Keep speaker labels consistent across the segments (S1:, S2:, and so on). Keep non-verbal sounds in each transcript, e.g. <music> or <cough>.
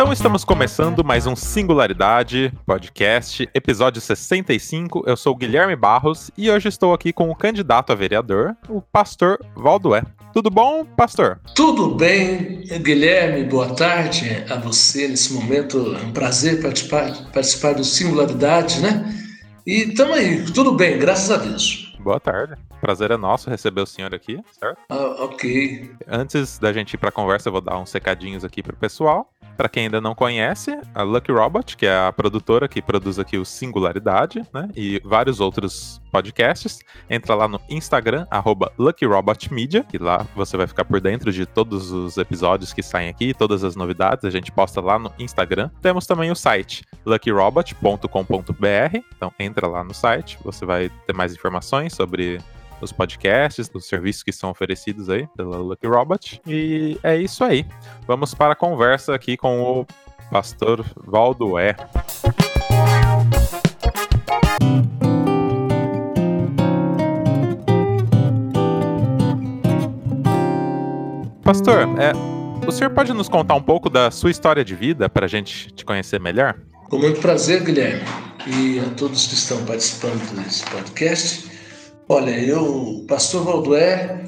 S1: Então estamos começando mais um Singularidade Podcast, episódio 65. Eu sou o Guilherme Barros e hoje estou aqui com o candidato a vereador, o pastor Valdoé. Tudo bom, pastor?
S2: Tudo bem, Guilherme. Boa tarde a você nesse momento. É um prazer participar, participar do Singularidade, né? E estamos aí, tudo bem, graças a Deus.
S1: Boa tarde. Prazer é nosso receber o senhor aqui, certo?
S2: Ah, ok.
S1: Antes da gente ir para a conversa, eu vou dar uns recadinhos aqui para o pessoal. Para quem ainda não conhece, a Lucky Robot, que é a produtora que produz aqui o Singularidade, né? E vários outros podcasts. Entra lá no Instagram, arroba LuckyRobotMedia, e lá você vai ficar por dentro de todos os episódios que saem aqui, todas as novidades, a gente posta lá no Instagram. Temos também o site luckyrobot.com.br, então entra lá no site, você vai ter mais informações sobre os podcasts, dos serviços que são oferecidos aí pela Lucky Robot. E é isso aí. Vamos para a conversa aqui com o pastor Valdoé. Pastor, é, o senhor pode nos contar um pouco da sua história de vida para a gente te conhecer melhor?
S2: Com muito prazer, Guilherme, e a todos que estão participando desse podcast. Olha, eu, pastor Valdoé,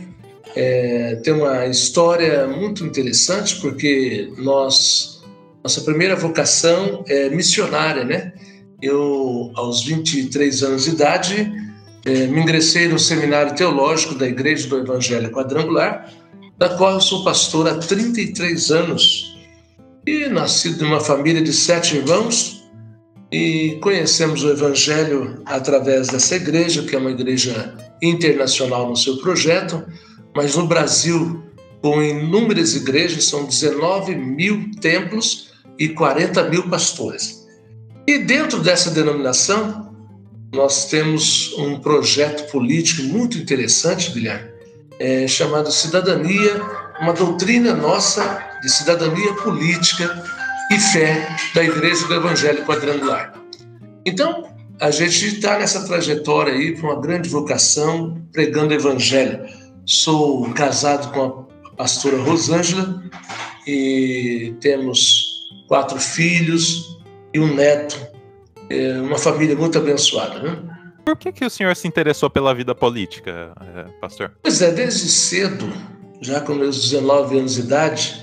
S2: é, tem uma história muito interessante porque nós, nossa primeira vocação é missionária, né? Eu, aos 23 anos de idade, é, me ingressei no seminário teológico da Igreja do Evangelho Quadrangular, da qual eu sou pastor há 33 anos e nascido de uma família de sete irmãos e conhecemos o Evangelho através dessa igreja, que é uma igreja internacional no seu projeto, mas no Brasil, com inúmeras igrejas, são 19 mil templos e 40 mil pastores. E dentro dessa denominação, nós temos um projeto político muito interessante, Guilherme, é, chamado Cidadania, uma doutrina nossa de cidadania política e fé da Igreja do Evangelho Quadrangular. Então, a gente está nessa trajetória aí para uma grande vocação, pregando o Evangelho. Sou casado com a pastora Rosângela e temos quatro filhos e um neto. É uma família muito abençoada, né?
S1: Por que, que o senhor se interessou pela vida política, é, pastor?
S2: Pois é, desde cedo, já com meus 19 anos de idade,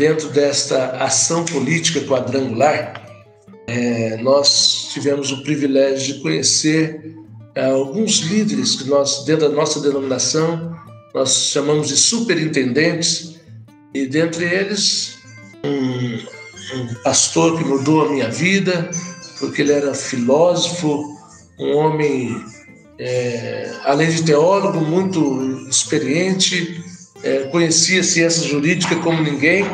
S2: dentro desta ação política quadrangular, é, nós tivemos o privilégio de conhecer é, alguns líderes que nós, dentro da nossa denominação, nós chamamos de superintendentes, e dentre eles, um, um pastor que mudou a minha vida, porque ele era filósofo, um homem, é, além de teólogo, muito experiente, é, conhecia ciência jurídica como ninguém,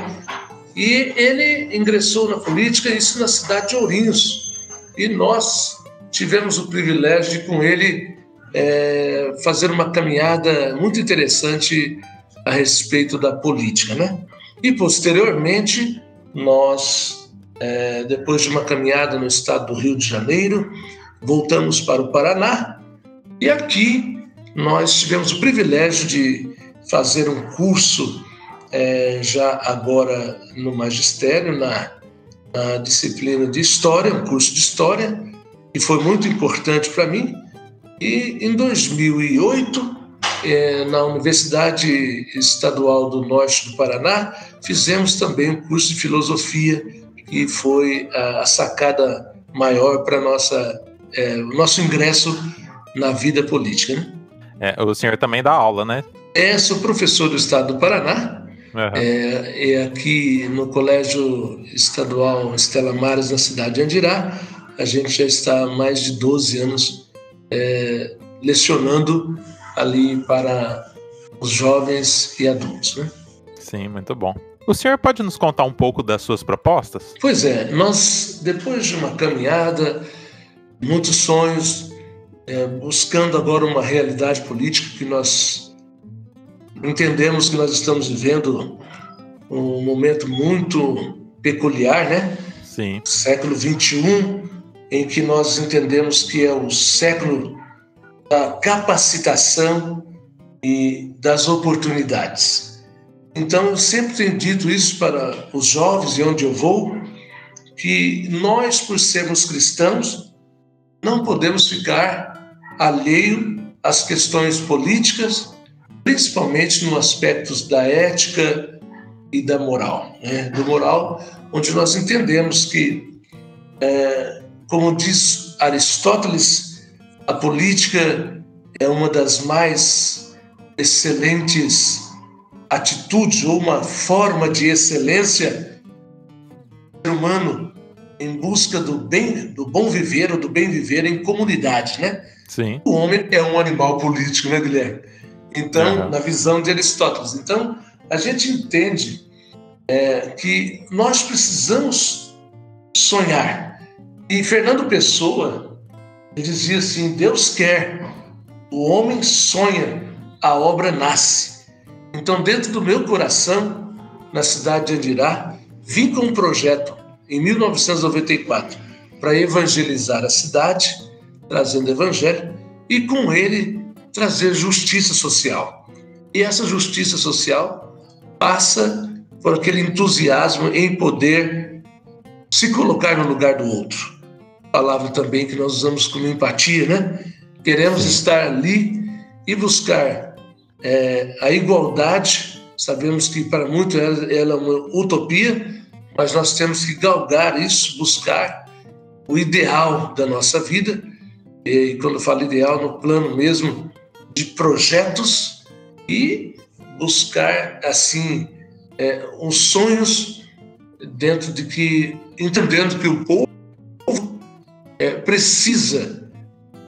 S2: e ele ingressou na política, isso na cidade de Ourinhos. E nós tivemos o privilégio de, com ele, é, fazer uma caminhada muito interessante a respeito da política. Né? E, posteriormente, nós, é, depois de uma caminhada no estado do Rio de Janeiro, voltamos para o Paraná e aqui nós tivemos o privilégio de fazer um curso é, já agora no magistério, na, na, disciplina de História, um curso de História, que foi muito importante para mim. E em 2008, é, na Universidade Estadual do Norte do Paraná, fizemos também um curso de Filosofia, que foi a, a sacada maior para nossa é, o nosso ingresso na vida política. Né?
S1: É, o senhor também dá aula, né?
S2: É, sou professor do Estado do Paraná. Uhum. É, é, aqui no Colégio Estadual Estela Mares, na cidade de Andirá, a gente já está há mais de 12 anos é, lecionando ali para os jovens e adultos. Né?
S1: Sim, muito bom. O senhor pode nos contar um pouco das suas propostas?
S2: Pois é, nós, depois de uma caminhada, muitos sonhos, é, buscando agora uma realidade política que nós entendemos que nós estamos vivendo um momento muito peculiar, né?
S1: Sim.
S2: Século 21, em que nós entendemos que é o século da capacitação e das oportunidades. Então, eu sempre tenho dito isso para os jovens e onde eu vou, que nós, por sermos cristãos, não podemos ficar alheio às questões políticas, principalmente no aspecto da ética e da moral. Né? Do moral, onde nós entendemos que, é, como diz Aristóteles, a política é uma das mais excelentes atitude ou uma forma de excelência ser humano em busca do bem, do bom viver ou do bem viver em comunidade, né?
S1: Sim.
S2: O homem é um animal político, né, Guilherme? Então, uhum. na visão de Aristóteles. Então, a gente entende é, que nós precisamos sonhar. E Fernando Pessoa dizia assim: Deus quer, o homem sonha, a obra nasce. Então, dentro do meu coração, na cidade de Andirá, vim com um projeto em 1994 para evangelizar a cidade, trazendo evangelho e com ele trazer justiça social. E essa justiça social passa por aquele entusiasmo em poder se colocar no lugar do outro. Palavra também que nós usamos como empatia, né? Queremos estar ali e buscar é, a igualdade, sabemos que para muitos ela, ela é uma utopia, mas nós temos que galgar isso, buscar o ideal da nossa vida. E quando eu falo ideal, no plano mesmo de projetos e buscar assim é, os sonhos dentro de que entendendo que o povo é, precisa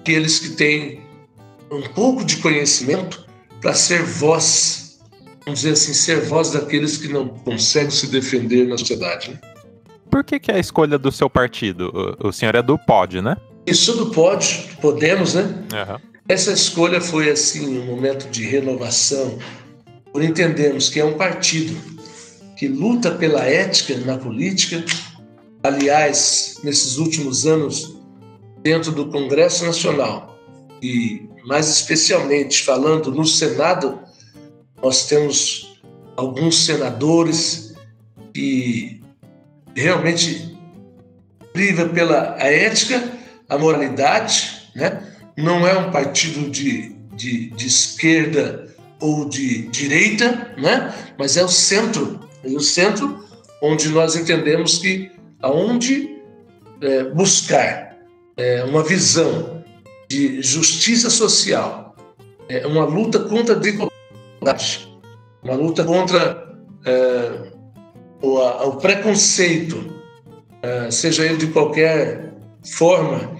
S2: aqueles que têm um pouco de conhecimento para ser voz, vamos dizer assim, ser voz daqueles que não conseguem se defender na sociedade. Né?
S1: Por que, que é a escolha do seu partido? O, o senhor é do POD, né?
S2: Isso do POD, Podemos, né? Uhum. Essa escolha foi assim um momento de renovação, por entendermos que é um partido que luta pela ética na política. Aliás, nesses últimos anos, dentro do Congresso Nacional e mais especialmente falando no Senado, nós temos alguns senadores que realmente priva pela a ética, a moralidade, né? Não é um partido de, de, de esquerda ou de direita, né? mas é o centro, é o centro onde nós entendemos que aonde é, buscar é, uma visão de justiça social, é uma luta contra a desigualdade, uma luta contra é, o, a, o, preconceito, é, seja ele de qualquer forma.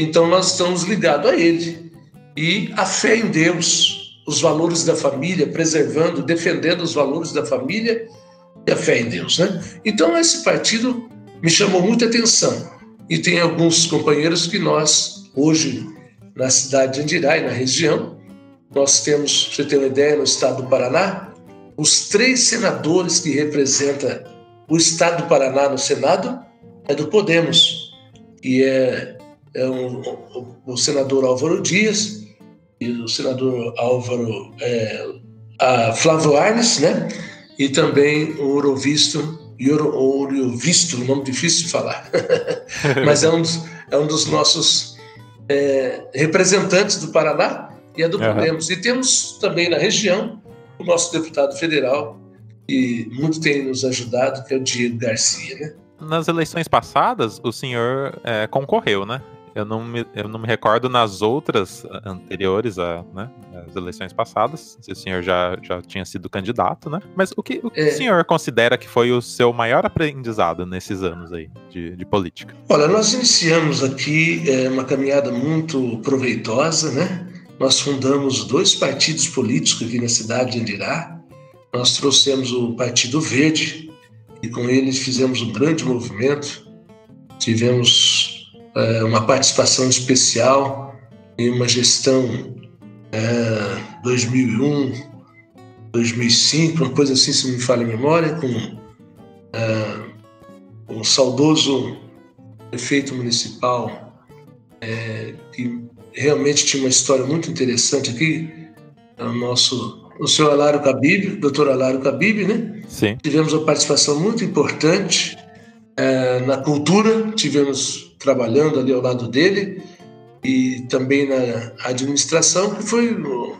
S2: Então nós estamos ligados a ele e a fé em Deus, os valores da família, preservando, defendendo os valores da família e a fé em Deus, né? Então esse partido me chamou muita atenção e tem alguns companheiros que nós hoje na cidade de Andirá e na região. Nós temos, para você ter uma ideia, no estado do Paraná, os três senadores que representam o estado do Paraná no Senado é do Podemos, que é, é um, o, o, senador Álvaro Dias e o senador Álvaro é, Flávio Arnes, né? E também o Eurovisto, Eurovisto, nome difícil de falar, <laughs> mas é um, dos, é um dos nossos é, representantes do Paraná e é do uhum. Podemos. E temos também na região o nosso deputado federal, que muito tem nos ajudado, que é o Diego Garcia. Né?
S1: Nas eleições passadas, o senhor é, concorreu, né? Eu não, me, eu não me recordo nas outras anteriores a, né, as eleições passadas, se o senhor já, já tinha sido candidato, né? Mas o que o, que é. o senhor considera que foi o seu maior aprendizado nesses anos aí de, de política?
S2: Olha, nós iniciamos aqui é, uma caminhada muito proveitosa, né? Nós fundamos dois partidos políticos aqui na cidade de Andirá. Nós trouxemos o Partido Verde e com ele fizemos um grande movimento. Tivemos é, uma participação especial em uma gestão é, 2001, 2005, uma coisa assim, se me falha a memória, com é, um saudoso prefeito municipal é, que realmente tinha uma história muito interessante aqui, é o nosso o senhor Alário Cabib, doutor Alário Cabib, né?
S1: Sim.
S2: Tivemos uma participação muito importante é, na cultura, tivemos trabalhando ali ao lado dele e também na administração, que foi o,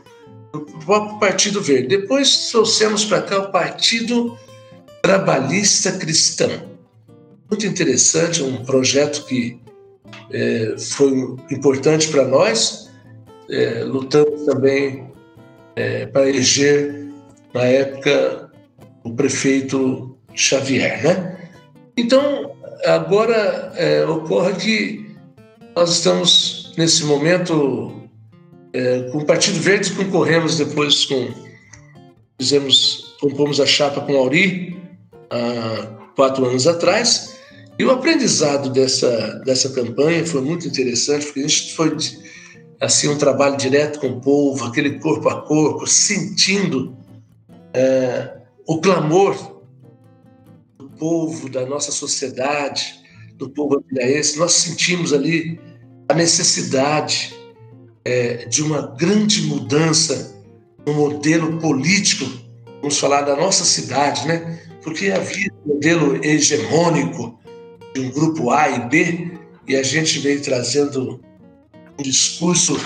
S2: próprio Partido Verde. Depois trouxemos para cá o Partido Trabalhista Cristão. Muito interessante, um projeto que é, foi importante para nós. É, lutamos também é, para eleger, na época, o prefeito Xavier. Né? Então, agora é, ocorre que nós estamos, nesse momento, é, com o Partido Verde, concorremos depois com. Fizemos, compomos a chapa com Auri há quatro anos atrás. E o aprendizado dessa, dessa campanha foi muito interessante, porque a gente foi assim um trabalho direto com o povo, aquele corpo a corpo, sentindo é, o clamor povo, da nossa sociedade, do povo ambiense. Nós sentimos ali a necessidade é, de uma grande mudança no modelo político, vamos falar da nossa cidade, né? Porque havia um modelo hegemônico de um grupo A e B e a gente veio trazendo um discurso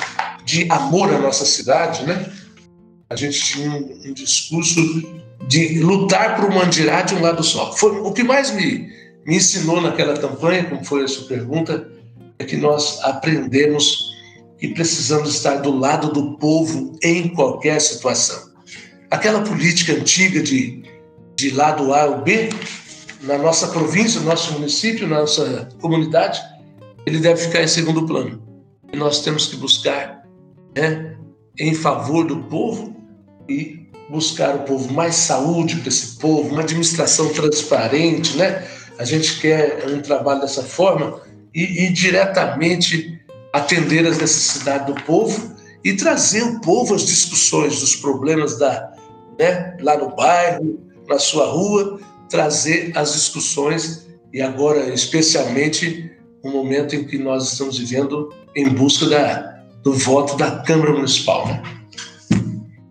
S2: de amor à nossa cidade, né? A gente tinha um, um discurso de lutar por uma Mandirá de um lado só. Foi o que mais me, me ensinou naquela campanha, como foi a sua pergunta, é que nós aprendemos e precisamos estar do lado do povo em qualquer situação. Aquela política antiga de, de lado A ou B, na nossa província, no nosso município, na nossa comunidade, ele deve ficar em segundo plano que nós temos que buscar né, em favor do povo e buscar o povo mais saúde para esse povo, uma administração transparente, né? A gente quer um trabalho dessa forma e, e diretamente atender as necessidades do povo e trazer o povo às discussões dos problemas da, né, lá no bairro, na sua rua, trazer as discussões e agora especialmente um momento em que nós estamos vivendo em busca da, do voto da Câmara Municipal. Né?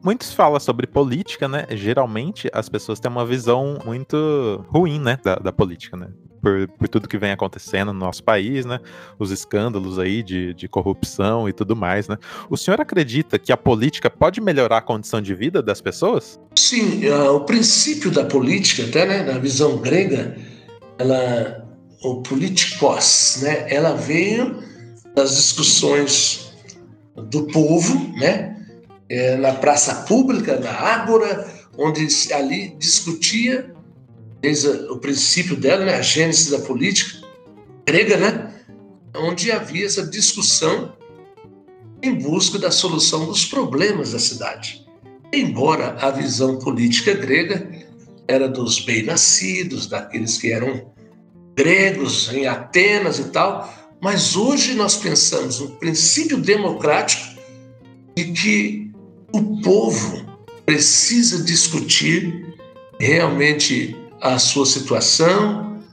S1: Muitos falam sobre política, né? Geralmente as pessoas têm uma visão muito ruim, né, da, da política, né? Por, por, tudo que vem acontecendo no nosso país, né? Os escândalos aí de, de corrupção e tudo mais, né? O senhor acredita que a política pode melhorar a condição de vida das pessoas?
S2: Sim, uh, o princípio da política, até né, na visão grega, ela, o politikos, né? Ela veio das discussões do povo, né? É, na praça pública, na Ágora, onde ali discutia desde o princípio dela, né, a gênese da política grega, né, onde havia essa discussão em busca da solução dos problemas da cidade. Embora a visão política grega era dos bem-nascidos, daqueles que eram gregos em Atenas e tal, mas hoje nós pensamos no princípio democrático de que o povo precisa discutir realmente a sua situação,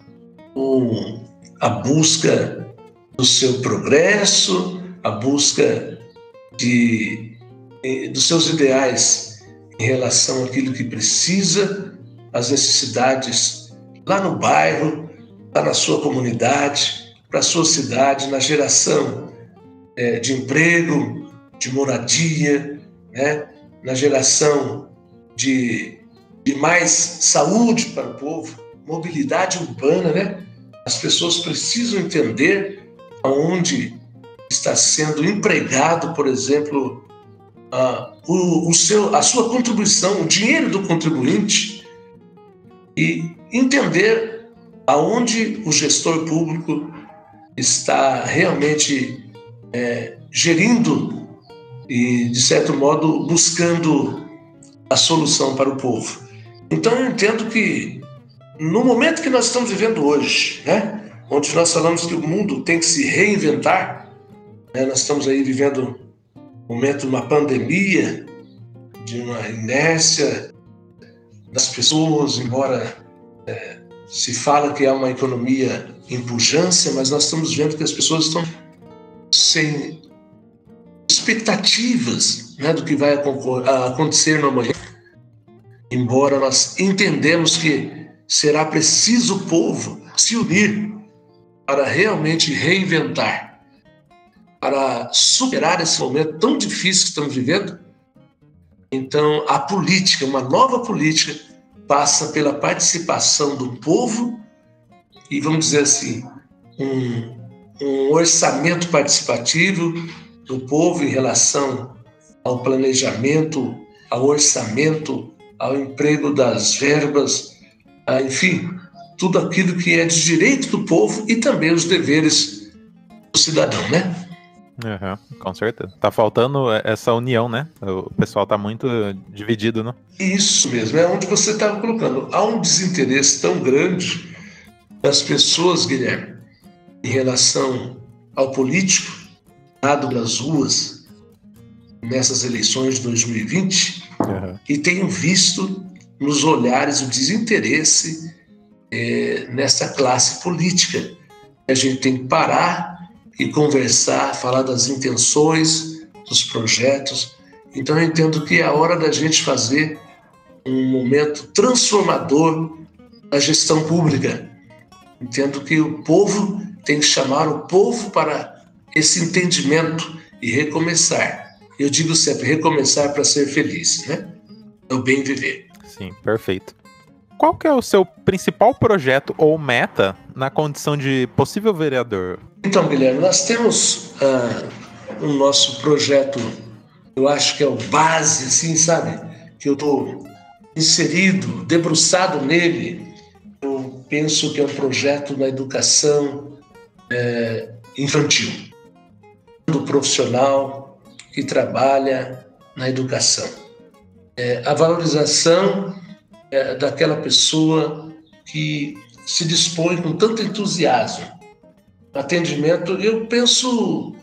S2: a busca do seu progresso, a busca de, dos seus ideais em relação àquilo que precisa, as necessidades lá no bairro, lá na sua comunidade, para a sua cidade na geração é, de emprego, de moradia, né? na geração de, de mais saúde para o povo, mobilidade urbana. Né? As pessoas precisam entender aonde está sendo empregado, por exemplo, a, o, o seu, a sua contribuição, o dinheiro do contribuinte, e entender aonde o gestor público está realmente é, gerindo e, de certo modo, buscando a solução para o povo. Então, eu entendo que no momento que nós estamos vivendo hoje, né, onde nós falamos que o mundo tem que se reinventar, né, nós estamos aí vivendo um momento de uma pandemia, de uma inércia das pessoas, embora é, se fala que é uma economia em pujança, mas nós estamos vendo que as pessoas estão sem expectativas né, do que vai acontecer no amanhã, embora nós entendemos que será preciso o povo se unir para realmente reinventar, para superar esse momento tão difícil que estamos vivendo. Então, a política, uma nova política, passa pela participação do povo e, vamos dizer assim, um, um orçamento participativo do povo em relação ao planejamento, ao orçamento, ao emprego das verbas, enfim, tudo aquilo que é de direito do povo e também os deveres do cidadão, né?
S1: Uhum, com certeza. Tá faltando essa união, né? O pessoal tá muito dividido, né?
S2: Isso mesmo, é onde você estava colocando. Há um desinteresse tão grande das pessoas, Guilherme, em relação ao político, das ruas, nessas eleições de 2020, uhum. e tenho visto nos olhares o desinteresse é, nessa classe política. A gente tem que parar e conversar, falar das intenções, dos projetos. Então eu entendo que é a hora da gente fazer um momento transformador da gestão pública. Entendo que o povo tem que chamar o povo para esse entendimento e recomeçar. Eu digo sempre, recomeçar para ser feliz, né? É o bem viver.
S1: Sim, perfeito. Qual que é o seu principal projeto ou meta na condição de possível vereador?
S2: Então, Guilherme, nós temos o nosso projeto, eu acho que é o base, assim, sabe? Que eu estou inserido, debruçado nele. Eu penso que é um projeto na educação é, infantil, do profissional que trabalha na educação é, a valorização é, daquela pessoa que se dispõe com tanto entusiasmo. Atendimento, eu penso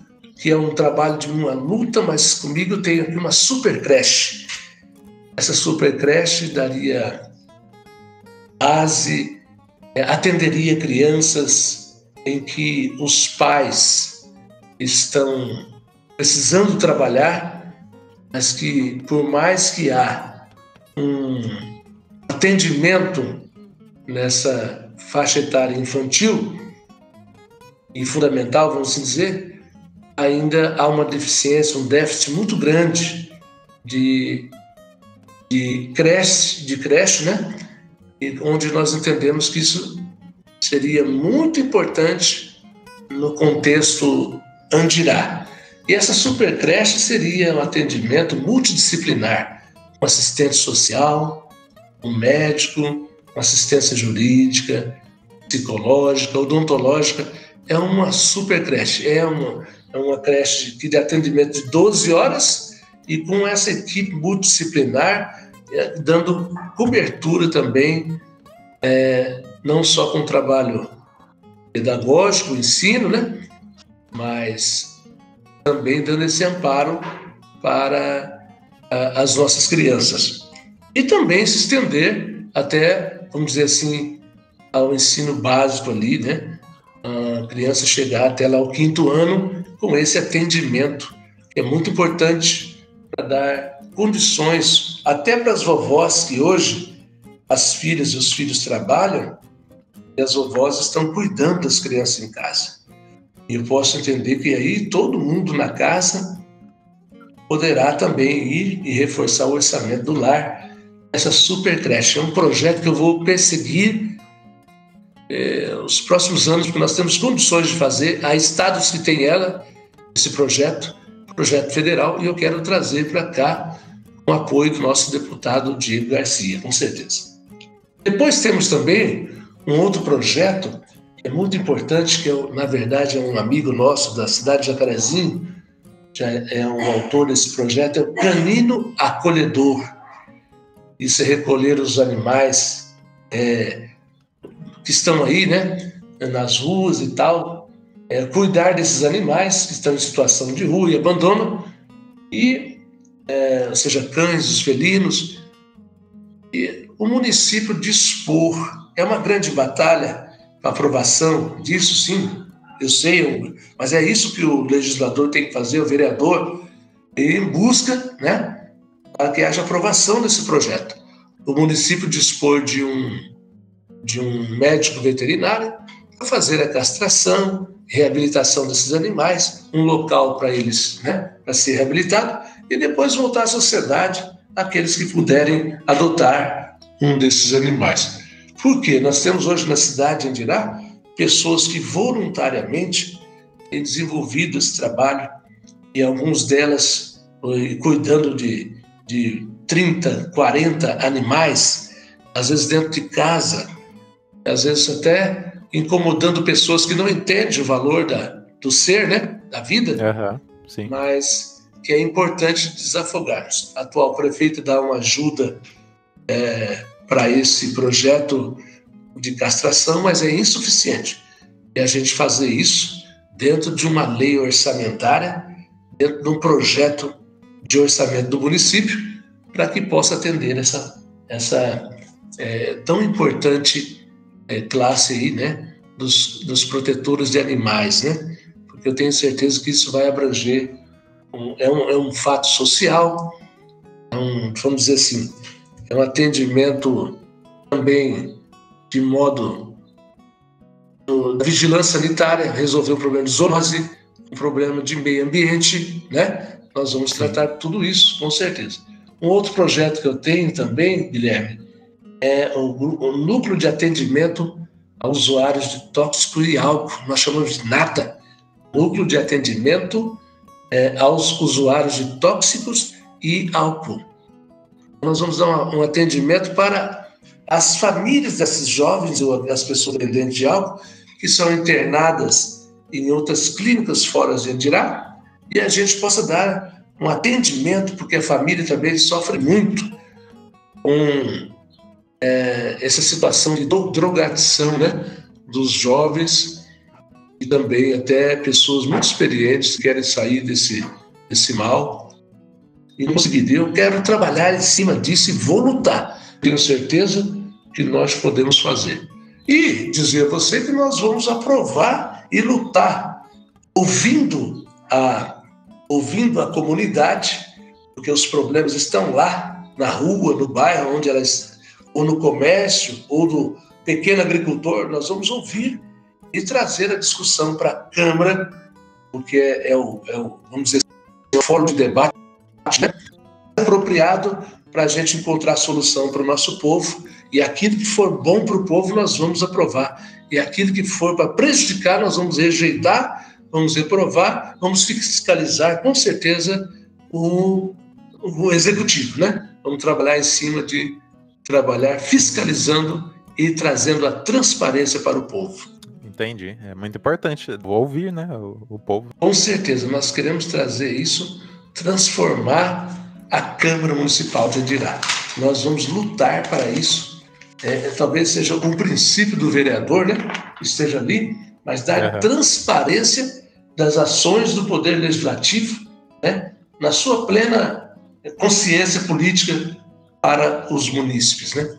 S2: que é um trabalho de uma luta, mas comigo tem aqui uma super creche. Essa super creche daria base, é, atenderia crianças em que os pais estão precisando trabalhar mas que por mais que há um atendimento nessa faixa etária infantil e fundamental, vamos dizer, ainda há uma deficiência, um déficit muito grande de, de creche, de creche, né? E onde nós entendemos que isso seria muito importante no contexto Andirá. E essa super creche seria um atendimento multidisciplinar, um assistente social, um médico, assistência jurídica, psicológica, odontológica. É uma super creche, é uma, é uma creche de atendimento de 12 horas e com essa equipe multidisciplinar, é, dando cobertura também, é, não só com trabalho pedagógico, ensino, né? Mas também dando esse amparo para as nossas crianças. E também se estender até, vamos dizer assim, ao ensino básico ali, né? A criança chegar até lá o quinto ano com esse atendimento, que é muito importante para dar condições até para as vovós que hoje as filhas e os filhos trabalham e as vovós estão cuidando das crianças em casa. Eu posso entender que aí todo mundo na casa poderá também ir e reforçar o orçamento do lar. Essa super creche é um projeto que eu vou perseguir é, os próximos anos, porque nós temos condições de fazer. Há estados que têm ela, esse projeto, projeto federal, e eu quero trazer para cá com apoio do nosso deputado Diego Garcia, com certeza. Depois temos também um outro projeto é muito importante que eu, na verdade, é um amigo nosso da cidade de Jacarezinho, já é um autor desse projeto, é o Canino Acolhedor. Isso é recolher os animais é, que estão aí, né, nas ruas e tal, é, cuidar desses animais que estão em situação de rua e abandono, e, é, seja, cães, os felinos, e o município dispor. É uma grande batalha aprovação disso, sim, eu sei, mas é isso que o legislador tem que fazer, o vereador, em busca, né, para que haja aprovação desse projeto. O município dispor de um, de um médico veterinário para fazer a castração, reabilitação desses animais, um local para eles, né, para ser reabilitado e depois voltar à sociedade aqueles que puderem adotar um desses animais. Por quê? Nós temos hoje na cidade de Andirá pessoas que voluntariamente têm desenvolvido esse trabalho e alguns delas cuidando de, de 30, 40 animais, às vezes dentro de casa, às vezes até incomodando pessoas que não entendem o valor da, do ser, né? da vida,
S1: uhum,
S2: mas que é importante desafogarmos. A atual prefeita dá uma ajuda é, para esse projeto de castração, mas é insuficiente. E a gente fazer isso dentro de uma lei orçamentária, dentro de um projeto de orçamento do município, para que possa atender essa, essa é, tão importante é, classe aí, né, dos, dos protetores de animais, né? Porque eu tenho certeza que isso vai abranger um, é, um, é um fato social, é um, vamos dizer assim, é um atendimento também de modo da vigilância sanitária, resolver o problema de zoonose, um problema de meio ambiente, né? Nós vamos tratar tudo isso, com certeza. Um outro projeto que eu tenho também, Guilherme, é o, o núcleo de atendimento a usuários de tóxico e álcool. Nós chamamos de NATA, Núcleo de Atendimento é, aos Usuários de Tóxicos e Álcool nós vamos dar um atendimento para as famílias desses jovens ou as pessoas dependentes de álcool que são internadas em outras clínicas fora de Andirá e a gente possa dar um atendimento, porque a família também sofre muito com é, essa situação de drogadição né, dos jovens e também até pessoas muito experientes que querem sair desse, desse mal e conseguir. Eu quero trabalhar em cima disso e vou lutar. Tenho certeza que nós podemos fazer. E dizer a você que nós vamos aprovar e lutar, ouvindo a, ouvindo a comunidade, porque os problemas estão lá, na rua, no bairro, onde elas, ou no comércio, ou no pequeno agricultor, nós vamos ouvir e trazer a discussão para a Câmara, porque é, é, o, é o, vamos dizer, o fórum de debate? Apropriado para a gente encontrar solução para o nosso povo e aquilo que for bom para o povo nós vamos aprovar e aquilo que for para prejudicar nós vamos rejeitar, vamos reprovar, vamos fiscalizar com certeza o, o executivo, né? Vamos trabalhar em cima de trabalhar fiscalizando e trazendo a transparência para o povo.
S1: Entendi. É muito importante ouvir, né, o, o povo.
S2: Com certeza, nós queremos trazer isso transformar a Câmara Municipal de Andirá. Nós vamos lutar para isso. É, talvez seja um princípio do vereador, né? Esteja ali, mas dar uhum. transparência das ações do Poder Legislativo, né? Na sua plena consciência política para os munícipes, né?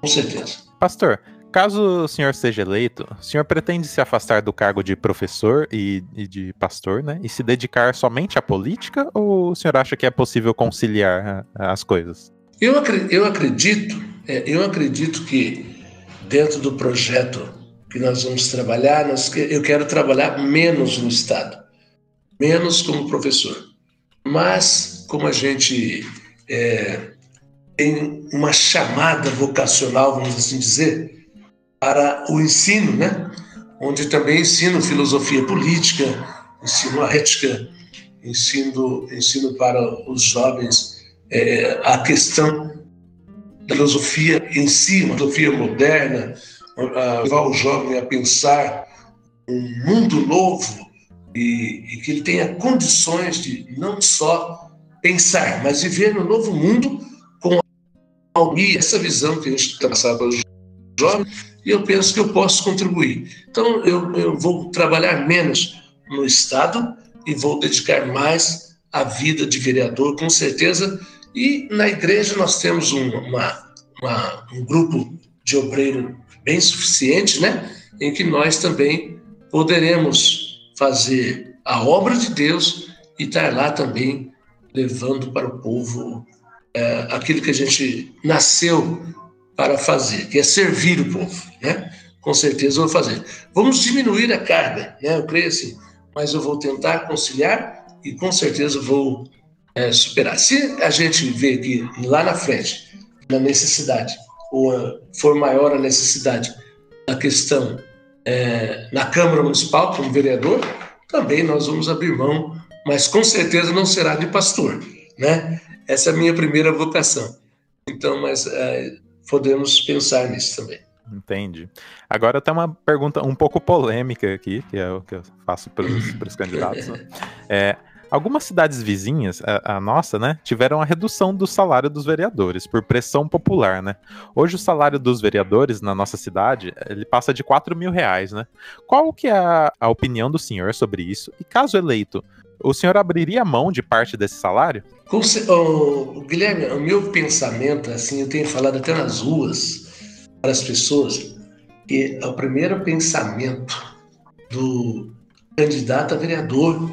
S2: Com certeza.
S1: Pastor, Caso o senhor seja eleito, o senhor pretende se afastar do cargo de professor e, e, de pastor, né? E se dedicar somente à política? Ou o senhor acha que é possível conciliar as coisas?
S2: Eu, eu acredito, é, eu acredito que dentro do projeto que nós vamos trabalhar, nós, eu quero trabalhar menos no Estado, menos como professor. Mas, como a gente é, tem uma chamada vocacional, vamos assim dizer, para o ensino, né? onde também ensino filosofia política, ensino ética, ensino, ensino para os jovens é, a questão da filosofia em si, uma filosofia moderna, levar o jovem a pensar um mundo novo e, e, que ele tenha condições de não só pensar, mas viver no novo mundo com a essa visão que a gente está passando os jovens e eu penso que eu posso contribuir. Então, eu, eu vou trabalhar menos no Estado e vou dedicar mais à vida de vereador, com certeza. E na igreja nós temos um, uma, uma, um grupo de obreiro bem suficiente, né? Em que nós também poderemos fazer a obra de Deus e estar lá também levando para o povo é, aquilo que a gente nasceu para fazer, que é servir o povo, né? Com certeza vou fazer. Vamos diminuir a carga, né? Eu creio assim, mas eu vou tentar conciliar e com certeza vou é, superar. Se a gente vê que lá na frente, na necessidade, ou for maior a necessidade da questão é, na Câmara Municipal, como vereador, também nós vamos abrir mão, mas com certeza não será de pastor, né? Essa é a minha primeira vocação. Então, mas é, podemos pensar nisso também.
S1: Entende. Agora tem uma pergunta um pouco polêmica aqui, que é o que eu faço para os <laughs> candidatos. Né? É, algumas cidades vizinhas, a, a, nossa, né, tiveram a redução do salário dos vereadores por pressão popular, né? Hoje o salário dos vereadores na nossa cidade, ele passa de 4 mil reais, né? Qual que é a, a opinião do senhor sobre isso? E caso eleito, o senhor abriria mão de parte desse salário?
S2: O, Guilherme, o meu pensamento, assim, eu tenho falado até nas ruas para as pessoas, que o primeiro pensamento do candidato a vereador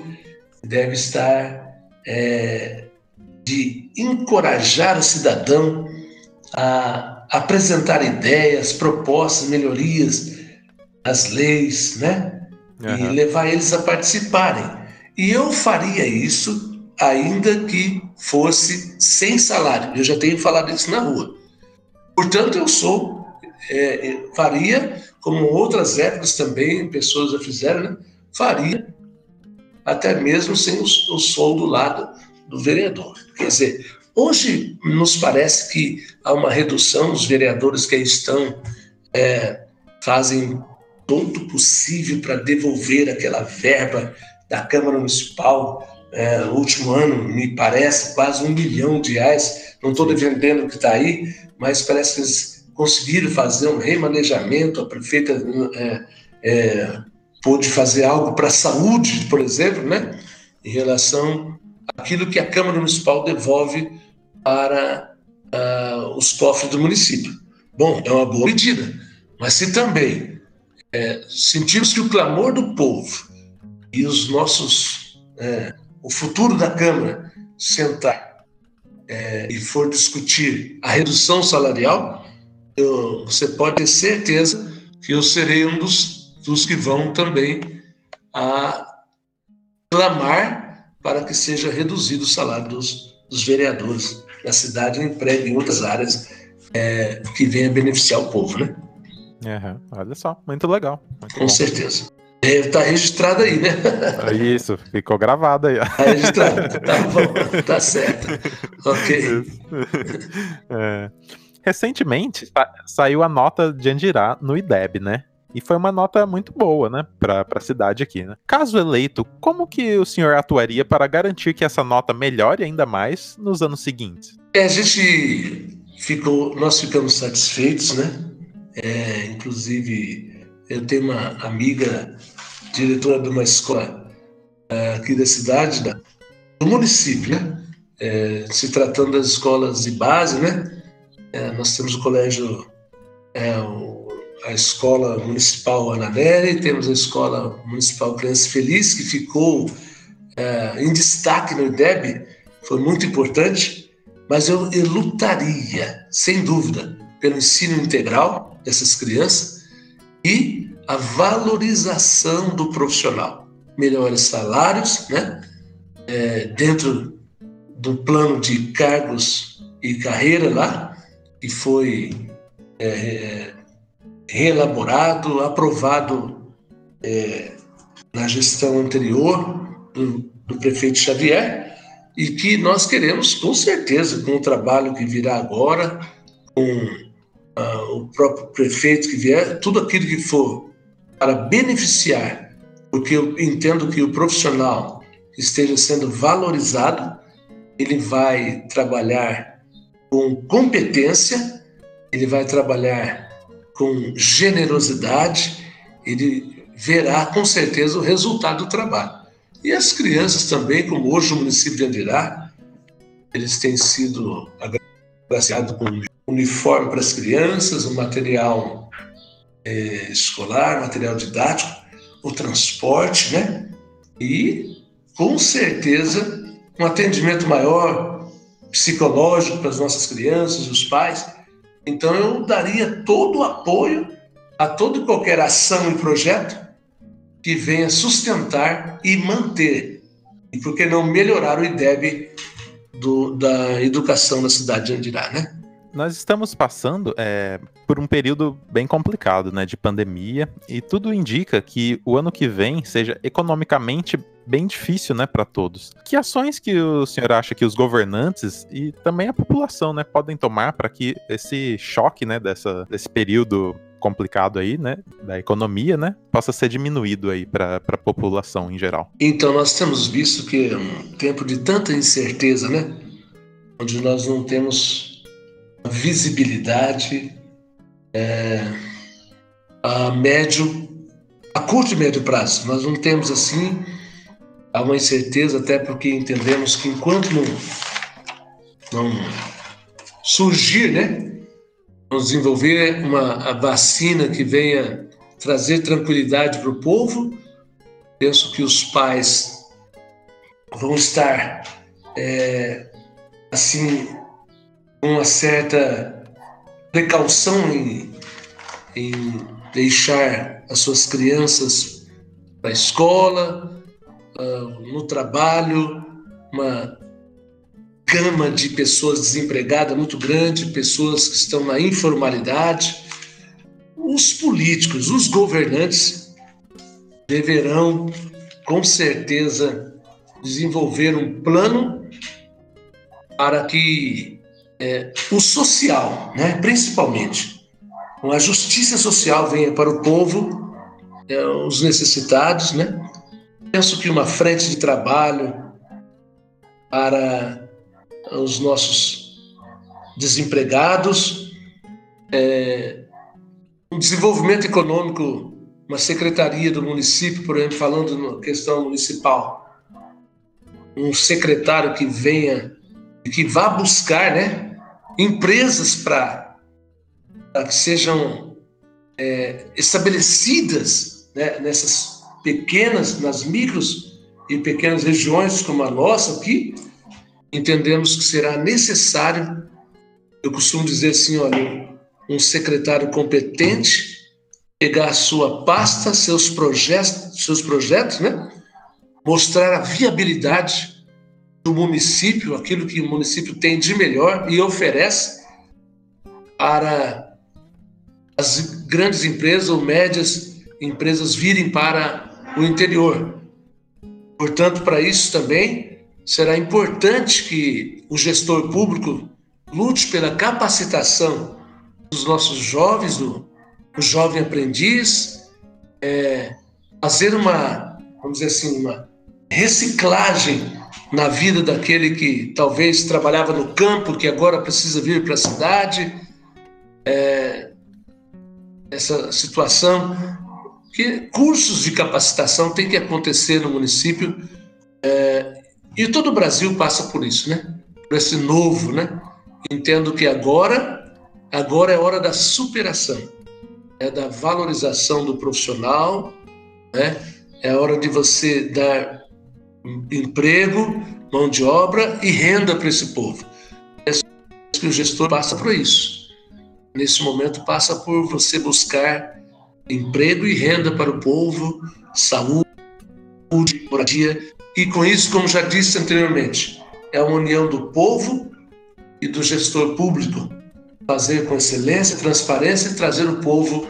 S2: deve estar é, de encorajar o cidadão a apresentar ideias, propostas, melhorias às leis, né? Uhum. E levar eles a participarem. E eu faria isso ainda que fosse sem salário. Eu já tenho falado isso na rua. Portanto, eu sou, é, faria, como outras épocas também, pessoas já fizeram, né? faria até mesmo sem o, o soldo lá do, do vereador. Quer dizer, hoje nos parece que há uma redução, os vereadores que aí estão é, fazem todo possível para devolver aquela verba da Câmara Municipal, é, no último ano, me parece, quase um milhão de reais. Não estou defendendo o que está aí, mas parece que eles conseguiram fazer um remanejamento. A prefeita é, é, pôde fazer algo para a saúde, por exemplo, né? em relação àquilo que a Câmara Municipal devolve para uh, os cofres do município. Bom, é uma boa medida, mas se também é, sentimos que o clamor do povo e os nossos, é, o futuro da Câmara sentar é, e for discutir a redução salarial, eu, você pode ter certeza que eu serei um dos, dos que vão também a clamar para que seja reduzido o salário dos, dos vereadores da cidade e emprego em outras áreas é, que venha beneficiar o povo, né?
S1: Uhum, olha só, muito legal. Muito
S2: Com bom. certeza. Deve estar tá registrado aí, né? <laughs>
S1: Isso, ficou gravado aí.
S2: Está registrado, tá bom, tá certo. Ok.
S1: É. Recentemente sa saiu a nota de Andirá no IDEB, né? E foi uma nota muito boa, né, para a cidade aqui, né? Caso eleito, como que o senhor atuaria para garantir que essa nota melhore ainda mais nos anos seguintes?
S2: É, a gente ficou, nós ficamos satisfeitos, né? É, inclusive eu tenho uma amiga, diretora de uma escola uh, aqui da cidade, da, do município, né? É, se tratando das escolas de base, né? É, nós temos o colégio, é, o, a escola municipal Ana Nery, temos a escola municipal Criança Feliz, que ficou é, em destaque no IDEB, foi muito importante, mas eu, eu lutaria, sem dúvida, pelo ensino integral dessas crianças, e a valorização do profissional. Melhores salários, né? É, dentro do plano de cargos e carreira lá, que foi é, reelaborado, aprovado é, na gestão anterior do, do prefeito Xavier, e que nós queremos, com certeza, com o trabalho que virá agora, com uh, o próprio prefeito que vier, tudo aquilo que for para beneficiar, porque eu entendo que o profissional esteja sendo valorizado, ele vai trabalhar com competência, ele vai trabalhar com generosidade, ele verá com certeza o resultado do trabalho. E as crianças também, como hoje o município de Andirá, eles têm sido agraciados com uniforme para as crianças, o material é, escolar, material didático, o transporte, né? E com certeza um atendimento maior psicológico para as nossas crianças, os pais. Então eu daria todo o apoio a todo e qualquer ação e projeto que venha sustentar e manter, e por que não melhorar o IDEB do, da educação na cidade de Andirá, né?
S1: Nós estamos passando é, por um período bem complicado, né, de pandemia, e tudo indica que o ano que vem seja economicamente bem difícil, né, para todos. Que ações que o senhor acha que os governantes e também a população, né, podem tomar para que esse choque, né, dessa, desse período complicado aí, né, da economia, né, possa ser diminuído aí para a população em geral?
S2: Então nós temos visto que é um tempo de tanta incerteza, né, onde nós não temos visibilidade é, a médio, a curto e médio prazo. Nós não temos assim há uma incerteza, até porque entendemos que enquanto não, não surgir, né, não desenvolver uma vacina que venha trazer tranquilidade para o povo, penso que os pais vão estar é, assim uma certa precaução em, em deixar as suas crianças para a escola, uh, no trabalho, uma gama de pessoas desempregadas muito grande, pessoas que estão na informalidade. Os políticos, os governantes deverão, com certeza, desenvolver um plano para que é, o social, né, principalmente, a justiça social venha para o povo, é, os necessitados, né? Penso que uma frente de trabalho para os nossos desempregados, é, um desenvolvimento econômico, uma secretaria do município, por exemplo, falando na questão municipal, um secretário que venha, que vá buscar, né, empresas para que sejam é, estabelecidas né, nessas pequenas, nas micros e pequenas regiões como a nossa aqui, entendemos que será necessário, eu costumo dizer assim, olha, um secretário competente pegar a sua pasta, seus projetos, seus projetos, né? Mostrar a viabilidade do município, aquilo que o município tem de melhor e oferece para as grandes empresas ou médias empresas virem para o interior. Portanto, para isso também será importante que o gestor público lute pela capacitação dos nossos jovens, do, do jovem aprendiz, é, fazer uma, vamos dizer assim, uma reciclagem na vida daquele que talvez trabalhava no campo, que agora precisa vir para a cidade. É, essa situação que cursos de capacitação tem que acontecer no município é, e todo o Brasil passa por isso, né? Por esse novo, né? Entendo que agora, agora é hora da superação, é da valorização do profissional, né? É hora de você dar emprego, mão de obra e renda para esse povo. É que o gestor passa por isso. Nesse momento passa por você buscar emprego e renda para o povo, saúde, moradia e com isso, como já disse anteriormente, é uma união do povo e do gestor público fazer com excelência, transparência e trazer o povo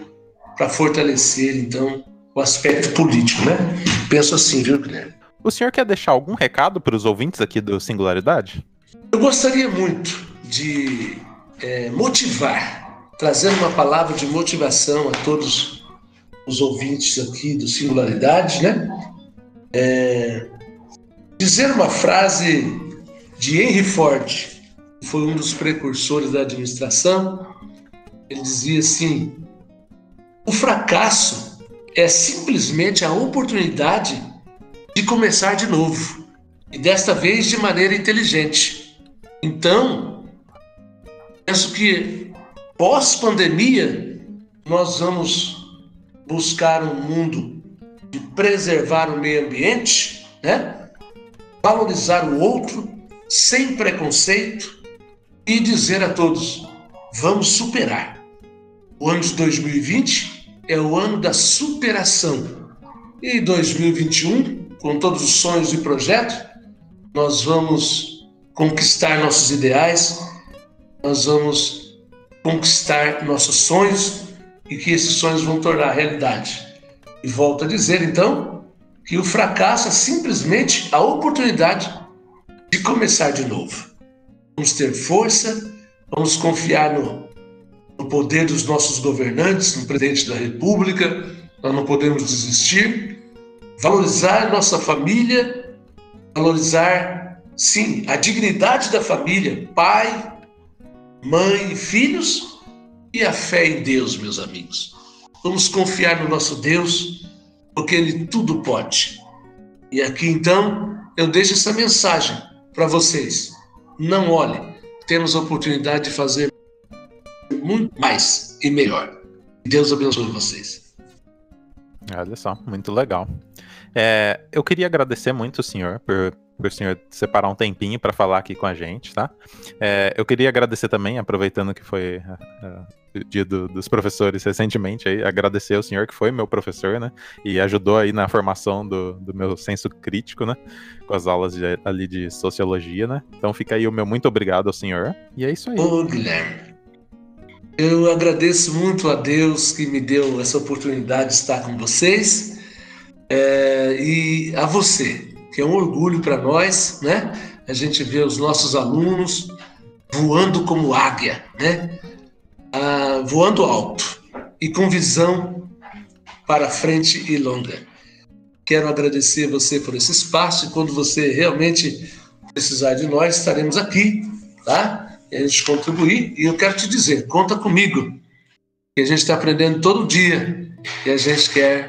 S2: para fortalecer então o aspecto político, né? Penso assim, viu, Guilherme?
S1: O senhor quer deixar algum recado para os ouvintes aqui do Singularidade?
S2: Eu gostaria muito de é, motivar, trazer uma palavra de motivação a todos os ouvintes aqui do Singularidade, né? É, dizer uma frase de Henry Ford, que foi um dos precursores da administração. Ele dizia assim: o fracasso é simplesmente a oportunidade de começar de novo, e desta vez de maneira inteligente. Então, penso que pós-pandemia nós vamos buscar um mundo de preservar o meio ambiente, né? valorizar o outro sem preconceito e dizer a todos: vamos superar. O ano de 2020 é o ano da superação. E 2021, com todos os sonhos e projetos, nós vamos conquistar nossos ideais, nós vamos conquistar nossos sonhos e que esses sonhos vão tornar realidade. E volto a dizer, então, que o fracasso é simplesmente a oportunidade de começar de novo. Vamos ter força, vamos confiar no, no poder dos nossos governantes, no presidente da República, nós não podemos desistir. Valorizar nossa família, valorizar, sim, a dignidade da família, pai, mãe, filhos e a fé em Deus, meus amigos. Vamos confiar no nosso Deus, porque Ele tudo pode. E aqui então eu deixo essa mensagem para vocês. Não olhe, temos a oportunidade de fazer muito mais e melhor. Deus abençoe vocês.
S1: Olha só, muito legal. É, eu queria agradecer muito o senhor por, por o senhor separar um tempinho para falar aqui com a gente, tá? É, eu queria agradecer também, aproveitando que foi uh, o dia do, dos professores recentemente, aí, agradecer ao senhor que foi meu professor, né? E ajudou aí na formação do, do meu senso crítico, né? Com as aulas de, ali de sociologia, né? Então fica aí o meu muito obrigado ao senhor. E é isso aí.
S2: Ô, Guilherme. Eu agradeço muito a Deus que me deu essa oportunidade de estar com vocês é, e a você, que é um orgulho para nós, né? A gente vê os nossos alunos voando como águia, né? Ah, voando alto e com visão para frente e longa. Quero agradecer você por esse espaço e quando você realmente precisar de nós, estaremos aqui, tá? E a gente contribuir. E eu quero te dizer, conta comigo, que a gente está aprendendo todo dia e a gente quer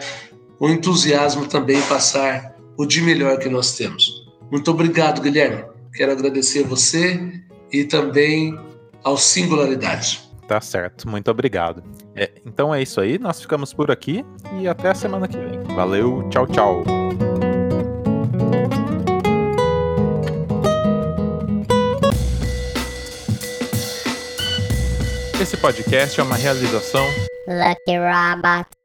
S2: com entusiasmo também passar o de melhor que nós temos. Muito obrigado, Guilherme. Quero agradecer a você e também ao Singularidade.
S1: Tá certo, muito obrigado. É, então é isso aí, nós ficamos por aqui e até a semana que vem. Valeu, tchau, tchau. Esse podcast é uma realização
S3: Lucky Robot.